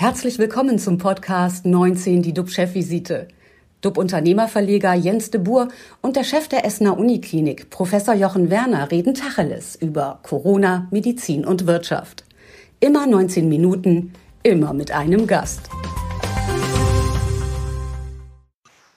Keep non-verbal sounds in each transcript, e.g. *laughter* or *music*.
Herzlich willkommen zum Podcast 19, die DUB-Chefvisite. DUB-Unternehmerverleger Jens de Boer und der Chef der Essener Uniklinik, Professor Jochen Werner, reden Tacheles über Corona, Medizin und Wirtschaft. Immer 19 Minuten, immer mit einem Gast.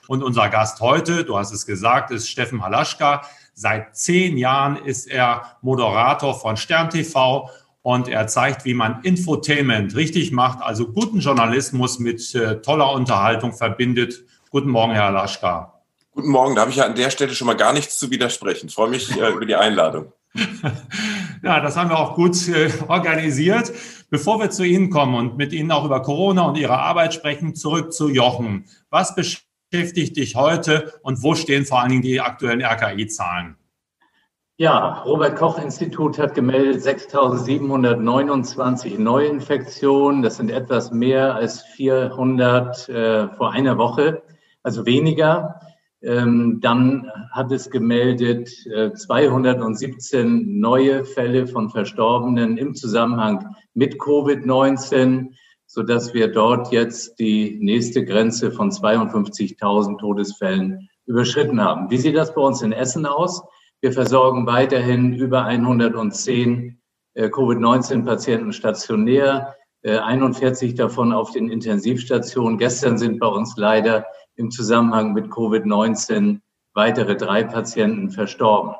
Und unser Gast heute, du hast es gesagt, ist Steffen Halaschka. Seit zehn Jahren ist er Moderator von Stern TV und er zeigt, wie man Infotainment richtig macht, also guten Journalismus mit äh, toller Unterhaltung verbindet. Guten Morgen, Herr Laschka. Guten Morgen, da habe ich ja an der Stelle schon mal gar nichts zu widersprechen. Ich freue mich äh, über die Einladung. *laughs* ja, das haben wir auch gut äh, organisiert. Bevor wir zu Ihnen kommen und mit Ihnen auch über Corona und Ihre Arbeit sprechen, zurück zu Jochen. Was beschäftigt dich heute und wo stehen vor allen Dingen die aktuellen RKI-Zahlen? Ja, Robert Koch Institut hat gemeldet 6.729 Neuinfektionen. Das sind etwas mehr als 400 äh, vor einer Woche, also weniger. Ähm, dann hat es gemeldet äh, 217 neue Fälle von Verstorbenen im Zusammenhang mit Covid-19, so dass wir dort jetzt die nächste Grenze von 52.000 Todesfällen überschritten haben. Wie sieht das bei uns in Essen aus? Wir versorgen weiterhin über 110 äh, Covid-19-Patienten stationär, 41 äh, davon auf den Intensivstationen. Gestern sind bei uns leider im Zusammenhang mit Covid-19 weitere drei Patienten verstorben.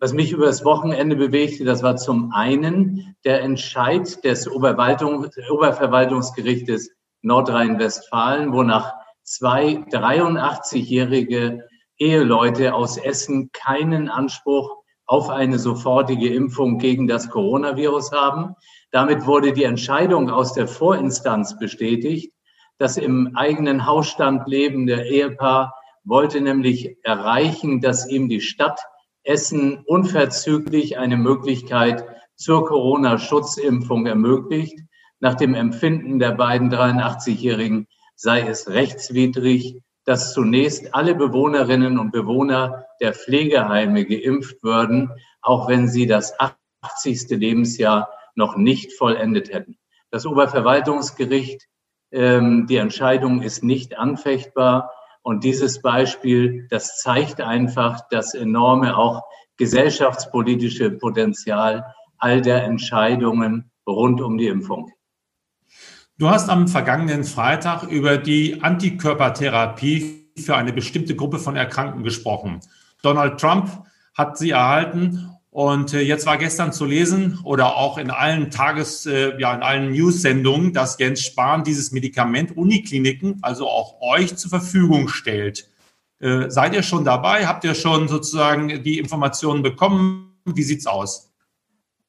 Was mich über das Wochenende bewegte, das war zum einen der Entscheid des Oberverwaltungsgerichtes Nordrhein-Westfalen, wonach zwei 83-jährige Eheleute aus Essen keinen Anspruch auf eine sofortige Impfung gegen das Coronavirus haben. Damit wurde die Entscheidung aus der Vorinstanz bestätigt. Das im eigenen Hausstand lebende Ehepaar wollte nämlich erreichen, dass ihm die Stadt Essen unverzüglich eine Möglichkeit zur Corona-Schutzimpfung ermöglicht. Nach dem Empfinden der beiden 83-Jährigen sei es rechtswidrig, dass zunächst alle Bewohnerinnen und Bewohner der Pflegeheime geimpft würden, auch wenn sie das 80. Lebensjahr noch nicht vollendet hätten. Das Oberverwaltungsgericht, ähm, die Entscheidung ist nicht anfechtbar. Und dieses Beispiel, das zeigt einfach das enorme auch gesellschaftspolitische Potenzial all der Entscheidungen rund um die Impfung. Du hast am vergangenen Freitag über die Antikörpertherapie für eine bestimmte Gruppe von Erkrankten gesprochen. Donald Trump hat sie erhalten und äh, jetzt war gestern zu lesen oder auch in allen Tages, äh, ja, in allen News-Sendungen, dass Jens Spahn dieses Medikament Unikliniken, also auch euch zur Verfügung stellt. Äh, seid ihr schon dabei? Habt ihr schon sozusagen die Informationen bekommen? Wie sieht's aus?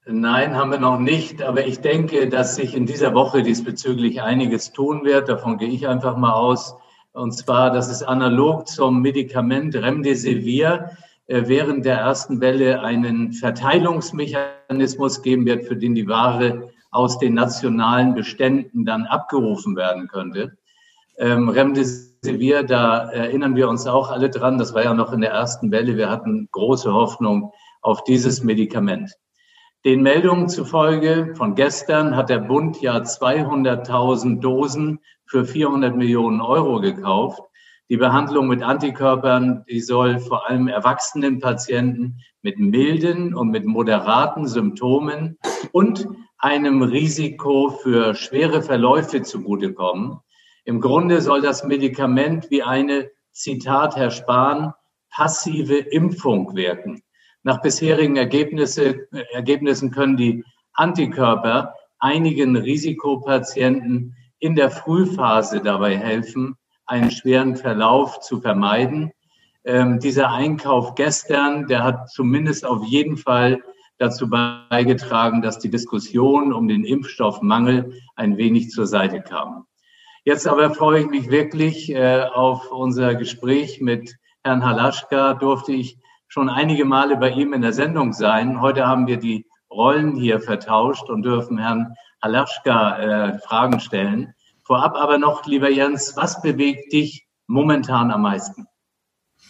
Nein, haben wir noch nicht. Aber ich denke, dass sich in dieser Woche diesbezüglich einiges tun wird. Davon gehe ich einfach mal aus. Und zwar, dass es analog zum Medikament Remdesivir äh, während der ersten Welle einen Verteilungsmechanismus geben wird, für den die Ware aus den nationalen Beständen dann abgerufen werden könnte. Ähm, Remdesivir, da erinnern wir uns auch alle dran, das war ja noch in der ersten Welle. Wir hatten große Hoffnung auf dieses Medikament. Den Meldungen zufolge von gestern hat der Bund ja 200.000 Dosen für 400 Millionen Euro gekauft. Die Behandlung mit Antikörpern, die soll vor allem erwachsenen Patienten mit milden und mit moderaten Symptomen und einem Risiko für schwere Verläufe zugutekommen. Im Grunde soll das Medikament wie eine, Zitat Herr Spahn, passive Impfung wirken. Nach bisherigen Ergebnisse, Ergebnissen können die Antikörper einigen Risikopatienten in der Frühphase dabei helfen, einen schweren Verlauf zu vermeiden. Ähm, dieser Einkauf gestern, der hat zumindest auf jeden Fall dazu beigetragen, dass die Diskussion um den Impfstoffmangel ein wenig zur Seite kam. Jetzt aber freue ich mich wirklich äh, auf unser Gespräch mit Herrn Halaschka. Durfte ich schon einige Male bei ihm in der Sendung sein. Heute haben wir die Rollen hier vertauscht und dürfen Herrn Halaschka äh, Fragen stellen. Vorab aber noch, lieber Jens, was bewegt dich momentan am meisten?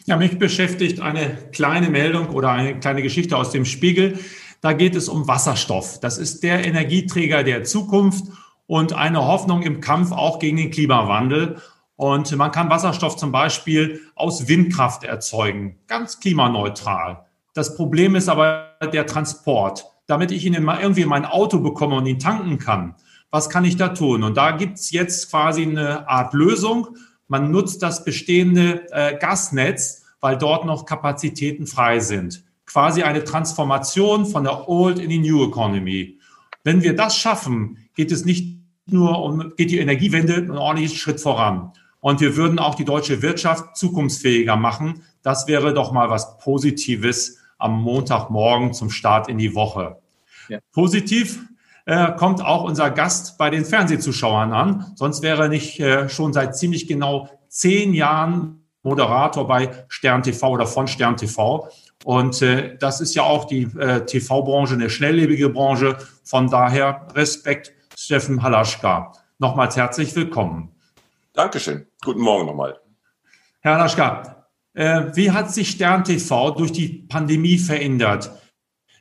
Ja, mich beschäftigt eine kleine Meldung oder eine kleine Geschichte aus dem Spiegel. Da geht es um Wasserstoff. Das ist der Energieträger der Zukunft und eine Hoffnung im Kampf auch gegen den Klimawandel. Und man kann Wasserstoff zum Beispiel aus Windkraft erzeugen, ganz klimaneutral. Das Problem ist aber der Transport. Damit ich ihn irgendwie in mein Auto bekomme und ihn tanken kann, was kann ich da tun? Und da gibt's jetzt quasi eine Art Lösung. Man nutzt das bestehende äh, Gasnetz, weil dort noch Kapazitäten frei sind. Quasi eine Transformation von der Old in die New Economy. Wenn wir das schaffen, geht es nicht nur um, geht die Energiewende einen ordentlichen Schritt voran. Und wir würden auch die deutsche Wirtschaft zukunftsfähiger machen. Das wäre doch mal was Positives am Montagmorgen zum Start in die Woche. Ja. Positiv äh, kommt auch unser Gast bei den Fernsehzuschauern an. Sonst wäre er nicht äh, schon seit ziemlich genau zehn Jahren Moderator bei Stern TV oder von Stern TV. Und äh, das ist ja auch die äh, TV-Branche, eine schnelllebige Branche. Von daher Respekt, Steffen Halaschka. Nochmals herzlich willkommen. Dankeschön. Guten Morgen nochmal. Herr Halaschka, äh, wie hat sich Stern TV durch die Pandemie verändert?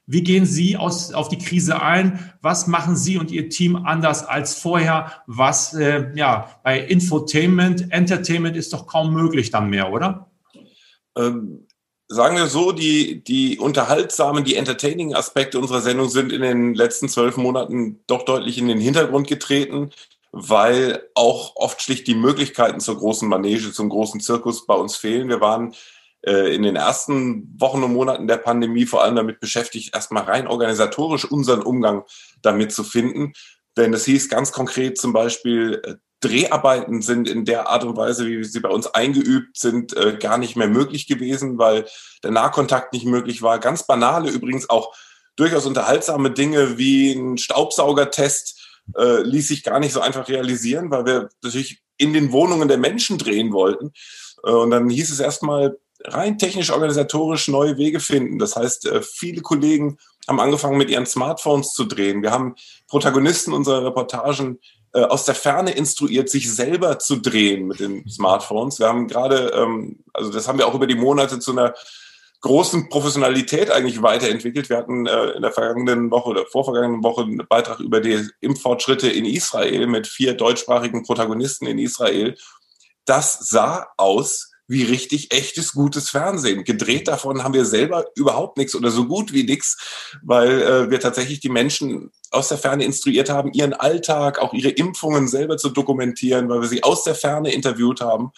Wie gehen Sie aus, auf die Krise ein? Was machen Sie und Ihr Team anders als vorher? Was äh, ja bei Infotainment, Entertainment ist doch kaum möglich dann mehr, oder? Ähm, sagen wir so, die, die unterhaltsamen, die entertaining Aspekte unserer Sendung sind in den letzten zwölf Monaten doch deutlich in den Hintergrund getreten, weil auch oft schlicht die Möglichkeiten zur großen Manege, zum großen Zirkus bei uns fehlen. Wir waren äh, in den ersten Wochen und Monaten der Pandemie vor allem damit beschäftigt, erstmal rein organisatorisch unseren Umgang damit zu finden. Denn es hieß ganz konkret zum Beispiel, äh, Dreharbeiten sind in der Art und Weise, wie sie bei uns eingeübt sind, äh, gar nicht mehr möglich gewesen, weil der Nahkontakt nicht möglich war. Ganz banale, übrigens auch durchaus unterhaltsame Dinge wie ein Staubsaugertest äh, ließ sich gar nicht so einfach realisieren, weil wir natürlich in den Wohnungen der Menschen drehen wollten. Äh, und dann hieß es erstmal rein technisch organisatorisch neue Wege finden. Das heißt, äh, viele Kollegen haben angefangen mit ihren Smartphones zu drehen. Wir haben Protagonisten unserer Reportagen äh, aus der Ferne instruiert, sich selber zu drehen mit den Smartphones. Wir haben gerade, ähm, also das haben wir auch über die Monate zu einer großen Professionalität eigentlich weiterentwickelt. Wir hatten äh, in der vergangenen Woche oder vorvergangenen Woche einen Beitrag über die Impffortschritte in Israel mit vier deutschsprachigen Protagonisten in Israel. Das sah aus wie richtig echtes, gutes Fernsehen. Gedreht davon haben wir selber überhaupt nichts oder so gut wie nichts, weil äh, wir tatsächlich die Menschen aus der Ferne instruiert haben, ihren Alltag, auch ihre Impfungen selber zu dokumentieren, weil wir sie aus der Ferne interviewt haben.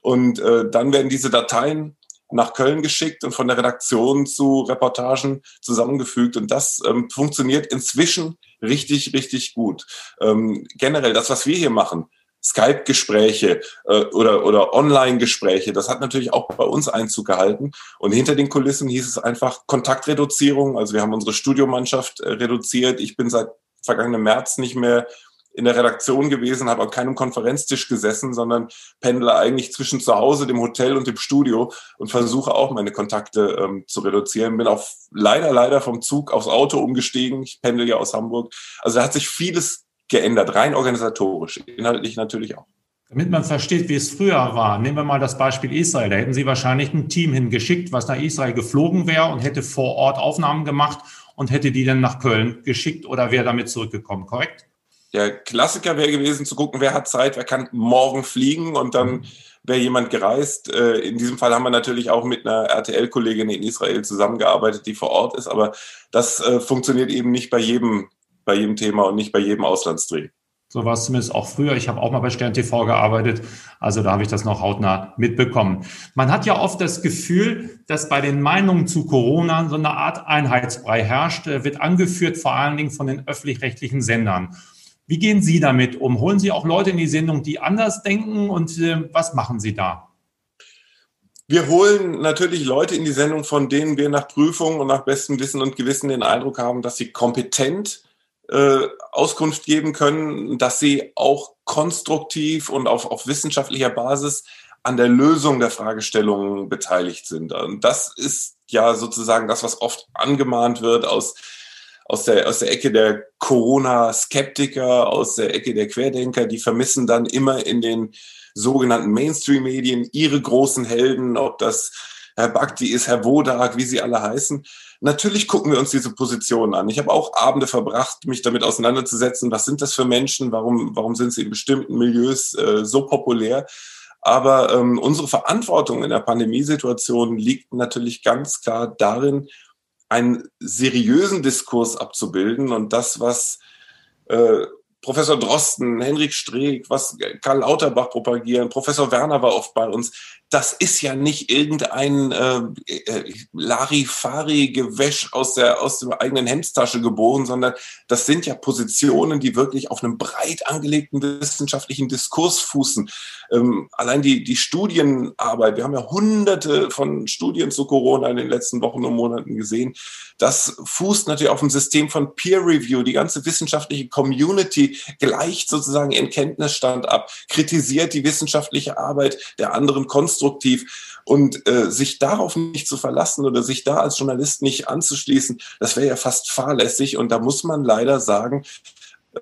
Und äh, dann werden diese Dateien nach Köln geschickt und von der Redaktion zu Reportagen zusammengefügt. Und das ähm, funktioniert inzwischen richtig, richtig gut. Ähm, generell das, was wir hier machen, Skype-Gespräche äh, oder, oder Online-Gespräche, das hat natürlich auch bei uns Einzug gehalten. Und hinter den Kulissen hieß es einfach Kontaktreduzierung. Also wir haben unsere Studiomannschaft äh, reduziert. Ich bin seit vergangenem März nicht mehr in der Redaktion gewesen, habe an keinem Konferenztisch gesessen, sondern pendle eigentlich zwischen zu Hause, dem Hotel und dem Studio und versuche auch meine Kontakte ähm, zu reduzieren. Bin auch leider, leider vom Zug aufs Auto umgestiegen. Ich pendel ja aus Hamburg. Also da hat sich vieles geändert, rein organisatorisch, inhaltlich natürlich auch. Damit man versteht, wie es früher war, nehmen wir mal das Beispiel Israel. Da hätten Sie wahrscheinlich ein Team hingeschickt, was nach Israel geflogen wäre und hätte vor Ort Aufnahmen gemacht und hätte die dann nach Köln geschickt oder wäre damit zurückgekommen, korrekt? Der Klassiker wäre gewesen zu gucken, wer hat Zeit, wer kann morgen fliegen und dann mhm. wäre jemand gereist. Äh, in diesem Fall haben wir natürlich auch mit einer RTL-Kollegin in Israel zusammengearbeitet, die vor Ort ist, aber das äh, funktioniert eben nicht bei jedem bei jedem Thema und nicht bei jedem Auslandsdreh. So war es zumindest auch früher. Ich habe auch mal bei Stern TV gearbeitet, also da habe ich das noch hautnah mitbekommen. Man hat ja oft das Gefühl, dass bei den Meinungen zu Corona so eine Art Einheitsbrei herrscht, äh, wird angeführt vor allen Dingen von den öffentlich-rechtlichen Sendern. Wie gehen Sie damit um? Holen Sie auch Leute in die Sendung, die anders denken und äh, was machen Sie da? Wir holen natürlich Leute in die Sendung, von denen wir nach Prüfung und nach bestem Wissen und Gewissen den Eindruck haben, dass sie kompetent äh, Auskunft geben können, dass sie auch konstruktiv und auf, auf wissenschaftlicher Basis an der Lösung der Fragestellungen beteiligt sind. Und das ist ja sozusagen das, was oft angemahnt wird aus, aus, der, aus der Ecke der Corona-Skeptiker, aus der Ecke der Querdenker. Die vermissen dann immer in den sogenannten Mainstream-Medien ihre großen Helden, ob das Herr Bakti ist, Herr Wodak, wie sie alle heißen. Natürlich gucken wir uns diese Positionen an. Ich habe auch Abende verbracht, mich damit auseinanderzusetzen. Was sind das für Menschen? Warum, warum sind sie in bestimmten Milieus äh, so populär? Aber ähm, unsere Verantwortung in der Pandemiesituation liegt natürlich ganz klar darin, einen seriösen Diskurs abzubilden und das, was äh, Professor Drosten, Henrik Streeck, was Karl Lauterbach propagieren, Professor Werner war oft bei uns, das ist ja nicht irgendein äh, äh, Larifari-Gewäsch aus der, aus der eigenen Hemdstasche geboren, sondern das sind ja Positionen, die wirklich auf einem breit angelegten wissenschaftlichen Diskurs fußen. Ähm, allein die, die Studienarbeit, wir haben ja hunderte von Studien zu Corona in den letzten Wochen und Monaten gesehen, das fußt natürlich auf einem System von Peer Review. Die ganze wissenschaftliche Community gleicht sozusagen ihren Kenntnisstand ab, kritisiert die wissenschaftliche Arbeit der anderen konstruktiv. Und äh, sich darauf nicht zu verlassen oder sich da als Journalist nicht anzuschließen, das wäre ja fast fahrlässig. Und da muss man leider sagen,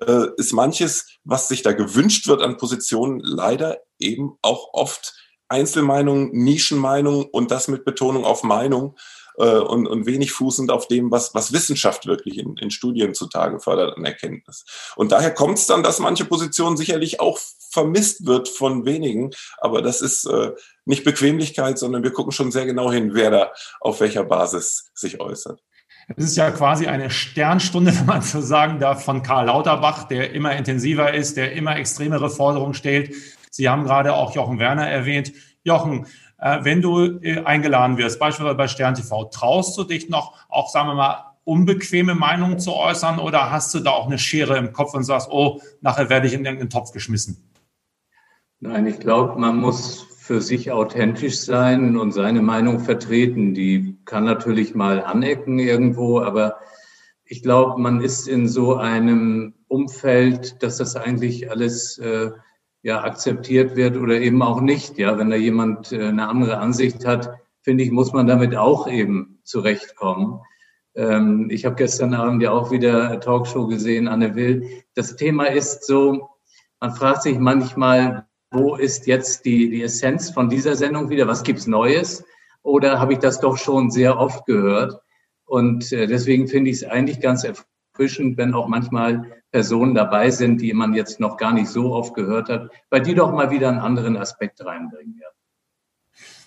äh, ist manches, was sich da gewünscht wird an Positionen, leider eben auch oft Einzelmeinung, Nischenmeinung und das mit Betonung auf Meinung äh, und, und wenig fußend auf dem, was, was Wissenschaft wirklich in, in Studien zutage fördert an Erkenntnis. Und daher kommt es dann, dass manche Positionen sicherlich auch vermisst wird von wenigen. Aber das ist äh, nicht Bequemlichkeit, sondern wir gucken schon sehr genau hin, wer da auf welcher Basis sich äußert. Es ist ja quasi eine Sternstunde, *laughs* wenn man so sagen darf, von Karl Lauterbach, der immer intensiver ist, der immer extremere Forderungen stellt. Sie haben gerade auch Jochen Werner erwähnt. Jochen, wenn du äh, eingeladen wirst, beispielsweise bei Stern TV, traust du dich noch, auch sagen wir mal, unbequeme Meinungen zu äußern oder hast du da auch eine Schere im Kopf und sagst, oh, nachher werde ich in den Topf geschmissen? Nein, ich glaube, man muss für sich authentisch sein und seine Meinung vertreten. Die kann natürlich mal anecken irgendwo, aber ich glaube, man ist in so einem Umfeld, dass das eigentlich alles äh, ja akzeptiert wird oder eben auch nicht. Ja, wenn da jemand äh, eine andere Ansicht hat, finde ich, muss man damit auch eben zurechtkommen. Ähm, ich habe gestern Abend ja auch wieder Talkshow gesehen, Anne Will. Das Thema ist so, man fragt sich manchmal, wo ist jetzt die, die Essenz von dieser Sendung wieder? Was gibt's Neues? Oder habe ich das doch schon sehr oft gehört? Und äh, deswegen finde ich es eigentlich ganz erfrischend, wenn auch manchmal Personen dabei sind, die man jetzt noch gar nicht so oft gehört hat, weil die doch mal wieder einen anderen Aspekt reinbringen. Ja.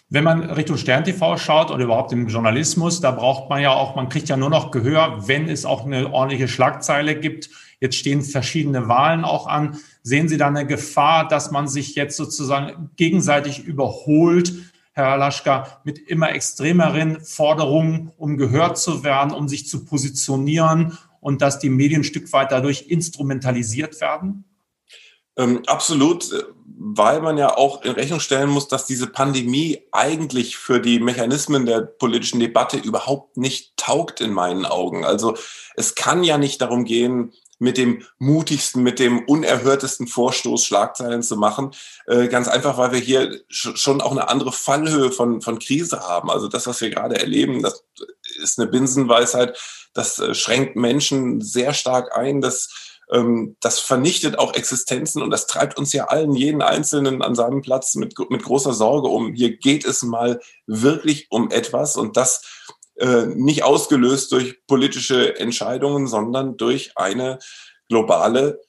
Wenn man Richtung Stern TV schaut oder überhaupt im Journalismus, da braucht man ja auch, man kriegt ja nur noch Gehör, wenn es auch eine ordentliche Schlagzeile gibt. Jetzt stehen verschiedene Wahlen auch an. Sehen Sie da eine Gefahr, dass man sich jetzt sozusagen gegenseitig überholt, Herr Laschka, mit immer extremeren Forderungen, um gehört zu werden, um sich zu positionieren und dass die Medien ein Stück weit dadurch instrumentalisiert werden? Ähm, absolut, weil man ja auch in Rechnung stellen muss, dass diese Pandemie eigentlich für die Mechanismen der politischen Debatte überhaupt nicht taugt in meinen Augen. Also es kann ja nicht darum gehen, mit dem mutigsten, mit dem unerhörtesten Vorstoß Schlagzeilen zu machen. Äh, ganz einfach, weil wir hier schon auch eine andere Fallhöhe von, von Krise haben. Also das, was wir gerade erleben, das ist eine Binsenweisheit. Das äh, schränkt Menschen sehr stark ein. Das, ähm, das vernichtet auch Existenzen und das treibt uns ja allen, jeden Einzelnen an seinem Platz mit, mit großer Sorge um. Hier geht es mal wirklich um etwas und das äh, nicht ausgelöst durch politische Entscheidungen, sondern durch eine globale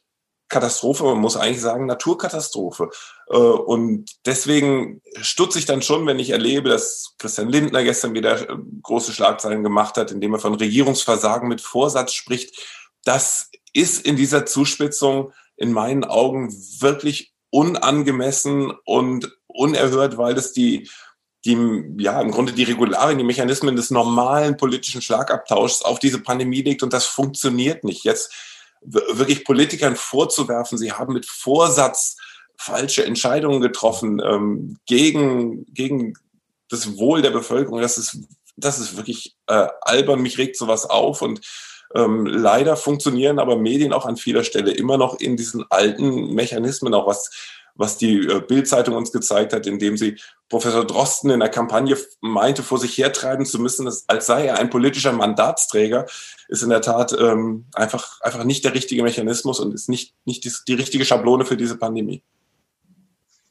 Katastrophe, man muss eigentlich sagen Naturkatastrophe. Äh, und deswegen stutze ich dann schon, wenn ich erlebe, dass Christian Lindner gestern wieder äh, große Schlagzeilen gemacht hat, indem er von Regierungsversagen mit Vorsatz spricht. Das ist in dieser Zuspitzung in meinen Augen wirklich unangemessen und unerhört, weil es die die ja im Grunde die Regularien, die Mechanismen des normalen politischen Schlagabtauschs auf diese Pandemie legt und das funktioniert nicht. Jetzt wirklich Politikern vorzuwerfen, sie haben mit Vorsatz falsche Entscheidungen getroffen ähm, gegen, gegen das Wohl der Bevölkerung, das ist, das ist wirklich äh, albern, mich regt sowas auf und ähm, leider funktionieren aber Medien auch an vieler Stelle immer noch in diesen alten Mechanismen, auch was was die äh, Bildzeitung uns gezeigt hat, indem sie Professor Drosten in der Kampagne meinte, vor sich hertreiben zu müssen, als sei er ein politischer Mandatsträger, ist in der Tat ähm, einfach, einfach nicht der richtige Mechanismus und ist nicht, nicht die, die richtige Schablone für diese Pandemie.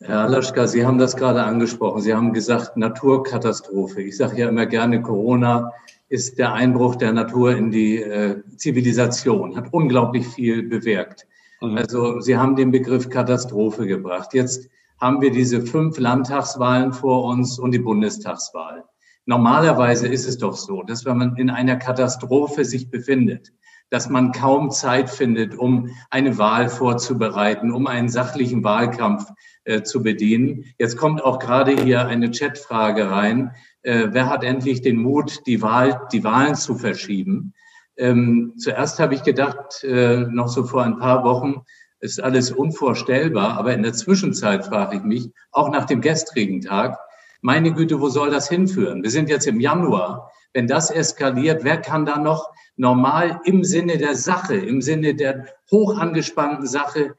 Herr Alaschka, Sie haben das gerade angesprochen. Sie haben gesagt Naturkatastrophe. Ich sage ja immer gerne, Corona ist der Einbruch der Natur in die äh, Zivilisation, hat unglaublich viel bewirkt. Mhm. Also Sie haben den Begriff Katastrophe gebracht. Jetzt haben wir diese fünf Landtagswahlen vor uns und die Bundestagswahl. Normalerweise ist es doch so, dass wenn man in einer Katastrophe sich befindet, dass man kaum Zeit findet, um eine Wahl vorzubereiten, um einen sachlichen Wahlkampf äh, zu bedienen. Jetzt kommt auch gerade hier eine Chatfrage rein. Äh, wer hat endlich den Mut, die, Wahl, die Wahlen zu verschieben? Ähm, zuerst habe ich gedacht, äh, noch so vor ein paar Wochen, ist alles unvorstellbar. Aber in der Zwischenzeit frage ich mich, auch nach dem gestrigen Tag, meine Güte, wo soll das hinführen? Wir sind jetzt im Januar. Wenn das eskaliert, wer kann da noch normal im Sinne der Sache, im Sinne der hoch angespannten Sache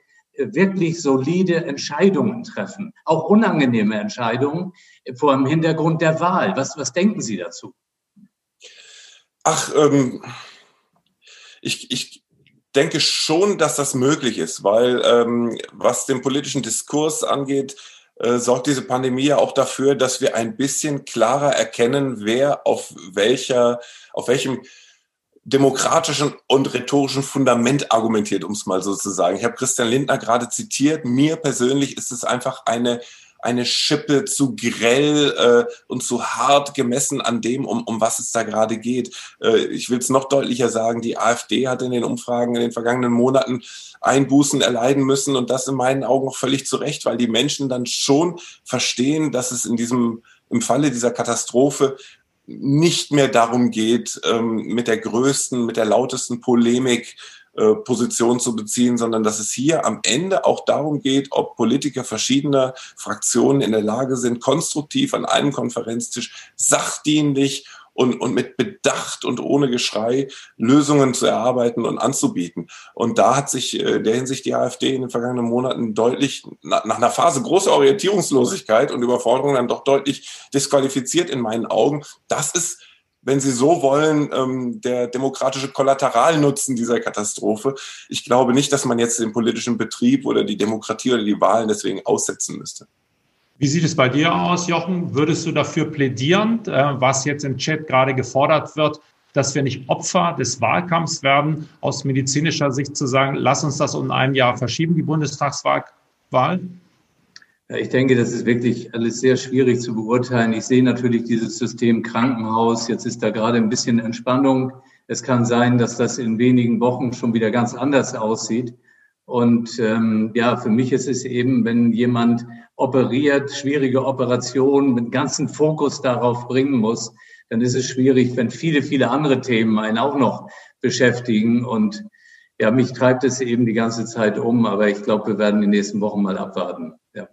wirklich solide Entscheidungen treffen, auch unangenehme Entscheidungen vor dem Hintergrund der Wahl. Was, was denken Sie dazu? Ach, ähm, ich, ich denke schon, dass das möglich ist, weil ähm, was den politischen Diskurs angeht, äh, sorgt diese Pandemie ja auch dafür, dass wir ein bisschen klarer erkennen, wer auf welcher, auf welchem demokratischen und rhetorischen Fundament argumentiert, um es mal so zu sagen. Ich habe Christian Lindner gerade zitiert. Mir persönlich ist es einfach eine eine Schippe zu grell äh, und zu hart gemessen an dem, um, um was es da gerade geht. Äh, ich will es noch deutlicher sagen, die AfD hat in den Umfragen in den vergangenen Monaten Einbußen erleiden müssen und das in meinen Augen auch völlig zu Recht, weil die Menschen dann schon verstehen, dass es in diesem, im Falle dieser Katastrophe nicht mehr darum geht, ähm, mit der größten, mit der lautesten Polemik äh, Position zu beziehen, sondern dass es hier am Ende auch darum geht, ob Politiker verschiedener Fraktionen in der Lage sind, konstruktiv an einem Konferenztisch sachdienlich und, und mit Bedacht und ohne Geschrei Lösungen zu erarbeiten und anzubieten. Und da hat sich äh, der Hinsicht die AfD in den vergangenen Monaten deutlich nach, einer Phase großer Orientierungslosigkeit und Überforderung dann doch deutlich disqualifiziert in meinen Augen. Das ist wenn Sie so wollen, ähm, der demokratische Kollateralnutzen dieser Katastrophe. Ich glaube nicht, dass man jetzt den politischen Betrieb oder die Demokratie oder die Wahlen deswegen aussetzen müsste. Wie sieht es bei dir aus, Jochen? Würdest du dafür plädieren, äh, was jetzt im Chat gerade gefordert wird, dass wir nicht Opfer des Wahlkampfs werden, aus medizinischer Sicht zu sagen, lass uns das um ein Jahr verschieben, die Bundestagswahl? Ja, ich denke, das ist wirklich alles sehr schwierig zu beurteilen. Ich sehe natürlich dieses System Krankenhaus. Jetzt ist da gerade ein bisschen Entspannung. Es kann sein, dass das in wenigen Wochen schon wieder ganz anders aussieht. Und ähm, ja, für mich ist es eben, wenn jemand operiert, schwierige Operationen mit ganzen Fokus darauf bringen muss, dann ist es schwierig, wenn viele, viele andere Themen einen auch noch beschäftigen. Und ja, mich treibt es eben die ganze Zeit um, aber ich glaube, wir werden die nächsten Wochen mal abwarten. Ja.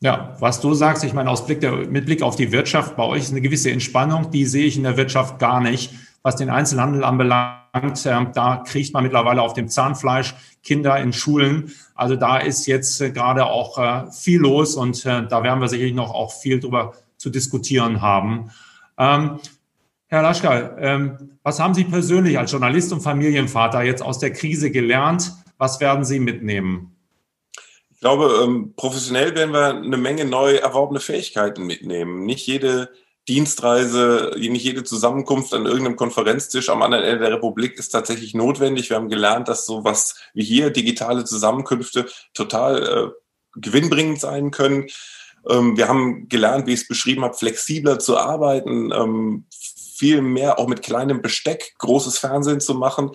Ja, was du sagst, ich meine, aus Blick der, mit Blick auf die Wirtschaft, bei euch ist eine gewisse Entspannung, die sehe ich in der Wirtschaft gar nicht. Was den Einzelhandel anbelangt, da kriegt man mittlerweile auf dem Zahnfleisch Kinder in Schulen. Also da ist jetzt äh, gerade auch äh, viel los und da werden wir sicherlich noch auch viel drüber zu diskutieren haben. Ähm, Herr Laschka, ähm, was haben Sie persönlich als Journalist und Familienvater jetzt aus der Krise gelernt? Was werden Sie mitnehmen? Ich glaube, ähm, professionell werden wir eine Menge neu erworbene Fähigkeiten mitnehmen. Nicht jede Dienstreise, nicht jede Zusammenkunft an irgendeinem Konferenztisch am anderen Ende der Republik ist tatsächlich notwendig. Wir haben gelernt, dass sowas wie hier digitale Zusammenkünfte total äh, gewinnbringend sein können. Ähm, wir haben gelernt, wie ich es beschrieben habe, flexibler zu arbeiten, ähm, viel mehr auch mit kleinem Besteck großes Fernsehen zu machen.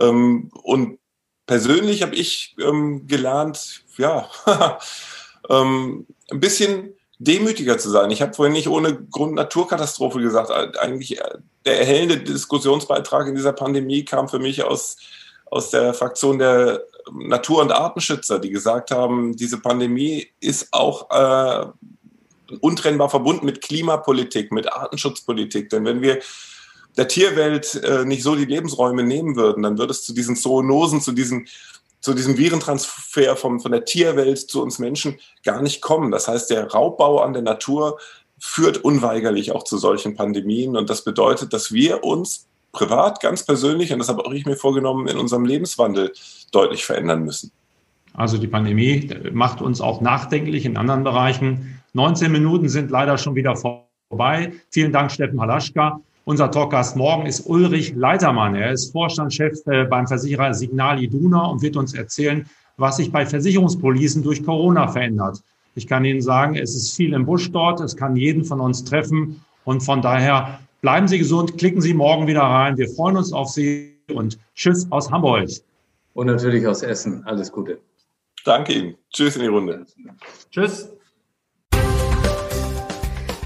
Ähm, und persönlich habe ich ähm, gelernt, ja, *laughs* ähm, ein bisschen demütiger zu sein. Ich habe vorhin nicht ohne Grund Naturkatastrophe gesagt. Eigentlich äh, der erhellende Diskussionsbeitrag in dieser Pandemie kam für mich aus, aus der Fraktion der Natur- und Artenschützer, die gesagt haben, diese Pandemie ist auch äh, untrennbar verbunden mit Klimapolitik, mit Artenschutzpolitik. Denn wenn wir der Tierwelt äh, nicht so die Lebensräume nehmen würden, dann würde es zu diesen Zoonosen, zu diesen zu diesem Virentransfer vom, von der Tierwelt zu uns Menschen gar nicht kommen. Das heißt, der Raubbau an der Natur führt unweigerlich auch zu solchen Pandemien. Und das bedeutet, dass wir uns privat, ganz persönlich, und das habe auch ich mir vorgenommen, in unserem Lebenswandel deutlich verändern müssen. Also die Pandemie macht uns auch nachdenklich in anderen Bereichen. 19 Minuten sind leider schon wieder vorbei. Vielen Dank, Steffen Halaschka. Unser Talkgast morgen ist Ulrich Leitermann. Er ist Vorstandschef äh, beim Versicherer Signal Iduna und wird uns erzählen, was sich bei Versicherungspolisen durch Corona verändert. Ich kann Ihnen sagen, es ist viel im Busch dort. Es kann jeden von uns treffen. Und von daher bleiben Sie gesund, klicken Sie morgen wieder rein. Wir freuen uns auf Sie und Tschüss aus Hamburg. Und natürlich aus Essen. Alles Gute. Danke Ihnen. Tschüss in die Runde. Tschüss.